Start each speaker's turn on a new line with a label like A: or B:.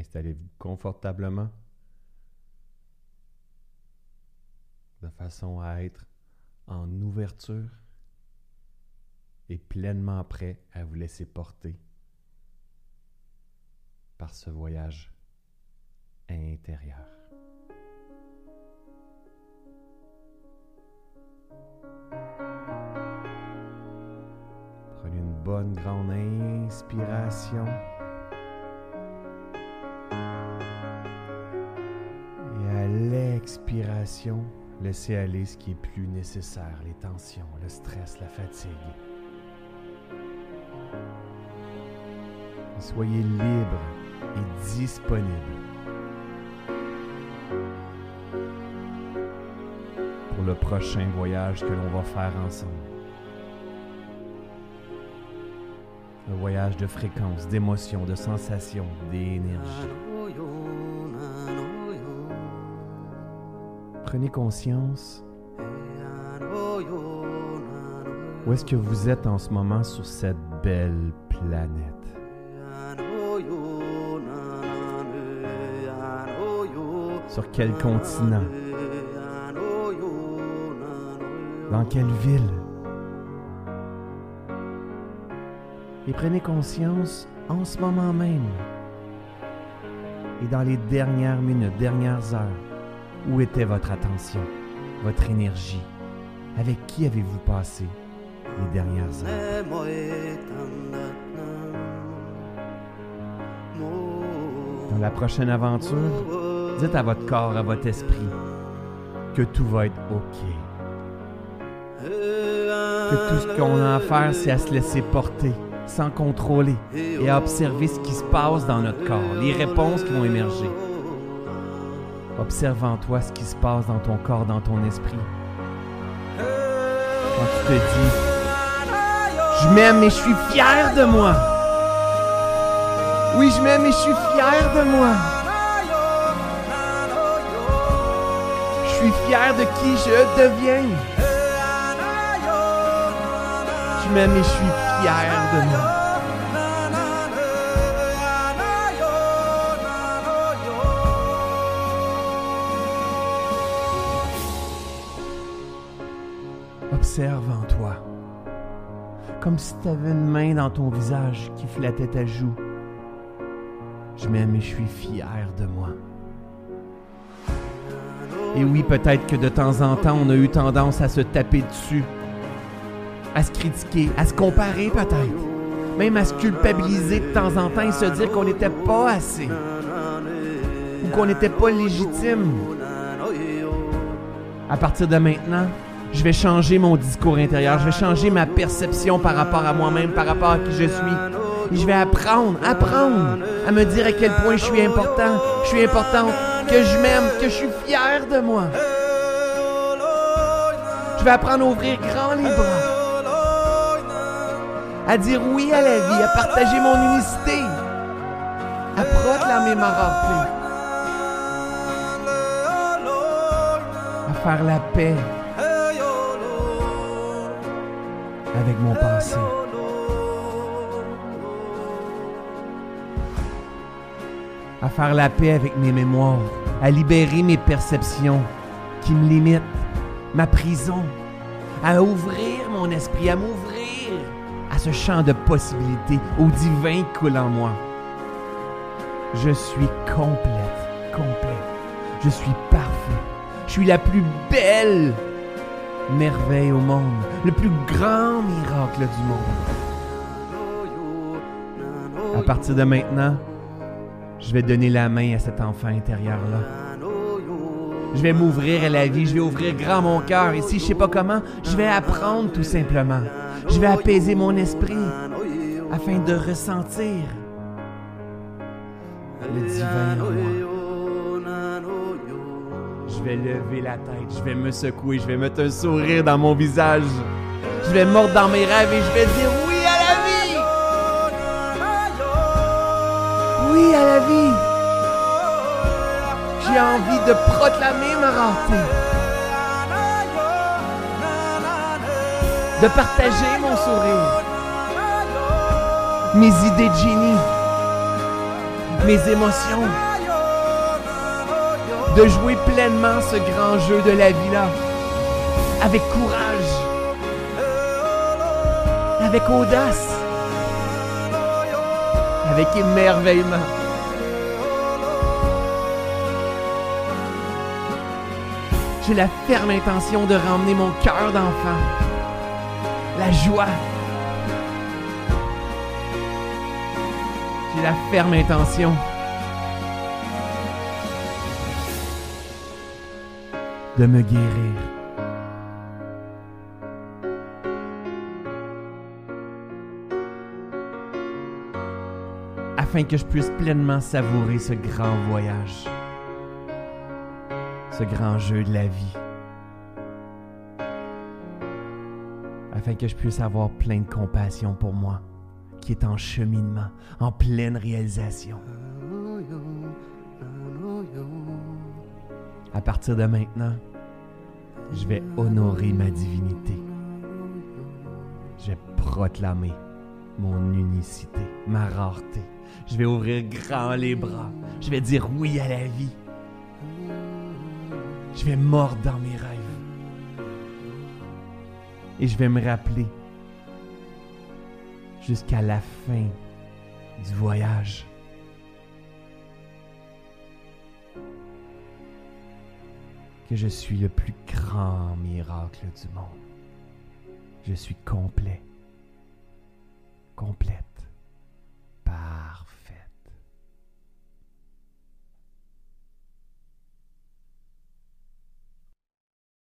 A: Installez-vous confortablement de façon à être en ouverture et pleinement prêt à vous laisser porter par ce voyage intérieur. Prenez une bonne grande inspiration. Laissez aller ce qui est plus nécessaire, les tensions, le stress, la fatigue. Soyez libre et disponible pour le prochain voyage que l'on va faire ensemble. Un voyage de fréquence, d'émotions, de sensations, d'énergie. Prenez conscience où est-ce que vous êtes en ce moment sur cette belle planète. Sur quel continent? Dans quelle ville? Et prenez conscience en ce moment même et dans les dernières minutes, dernières heures, où était votre attention, votre énergie? Avec qui avez-vous passé les dernières heures? Dans la prochaine aventure, dites à votre corps, à votre esprit, que tout va être OK. Que tout ce qu'on a à faire, c'est à se laisser porter, sans contrôler, et à observer ce qui se passe dans notre corps, les réponses qui vont émerger. Observe en toi ce qui se passe dans ton corps, dans ton esprit. Quand tu te dis, je m'aime et je suis fier de moi. Oui, je m'aime et je suis fier de moi. Je suis fier de qui je deviens. Je m'aime et je suis fier de moi. Observe en toi, comme si tu une main dans ton visage qui flattait ta joue. Je m'aime et je suis fier de moi. Et oui, peut-être que de temps en temps, on a eu tendance à se taper dessus, à se critiquer, à se comparer peut-être, même à se culpabiliser de temps en temps et se dire qu'on n'était pas assez ou qu'on n'était pas légitime. À partir de maintenant, je vais changer mon discours intérieur, je vais changer ma perception par rapport à moi-même, par rapport à qui je suis. Et je vais apprendre, apprendre à me dire à quel point je suis important, je suis importante, que je m'aime, que je suis fier de moi. Je vais apprendre à ouvrir grand les bras, à dire oui à la vie, à partager mon unicité, à proclamer ma rareté, à faire la paix avec mon passé. À faire la paix avec mes mémoires, à libérer mes perceptions qui me limitent, ma prison, à ouvrir mon esprit, à m'ouvrir à ce champ de possibilités, au divin qui coule en moi. Je suis complète, complète. Je suis parfait. Je suis la plus belle merveille au monde, le plus grand miracle du monde. À partir de maintenant, je vais donner la main à cet enfant intérieur-là. Je vais m'ouvrir à la vie, je vais ouvrir grand mon cœur. Et si je sais pas comment, je vais apprendre tout simplement. Je vais apaiser mon esprit afin de ressentir le divin en. Je vais lever la tête, je vais me secouer, je vais mettre un sourire dans mon visage. Je vais mordre dans mes rêves et je vais dire oui à la vie. Oui à la vie. J'ai envie de proclamer ma rareté. De partager mon sourire. Mes idées de génie. mes émotions, de jouer pleinement ce grand jeu de la vie-là, avec courage, avec audace, avec émerveillement. J'ai la ferme intention de ramener mon cœur d'enfant, la joie. J'ai la ferme intention de me guérir. Afin que je puisse pleinement savourer ce grand voyage, ce grand jeu de la vie. Afin que je puisse avoir plein de compassion pour moi, qui est en cheminement, en pleine réalisation. À partir de maintenant, je vais honorer ma divinité. Je vais proclamer mon unicité, ma rareté. Je vais ouvrir grand les bras. Je vais dire oui à la vie. Je vais mordre dans mes rêves. Et je vais me rappeler jusqu'à la fin du voyage. Que je suis le plus grand miracle du monde. Je suis complet, complète.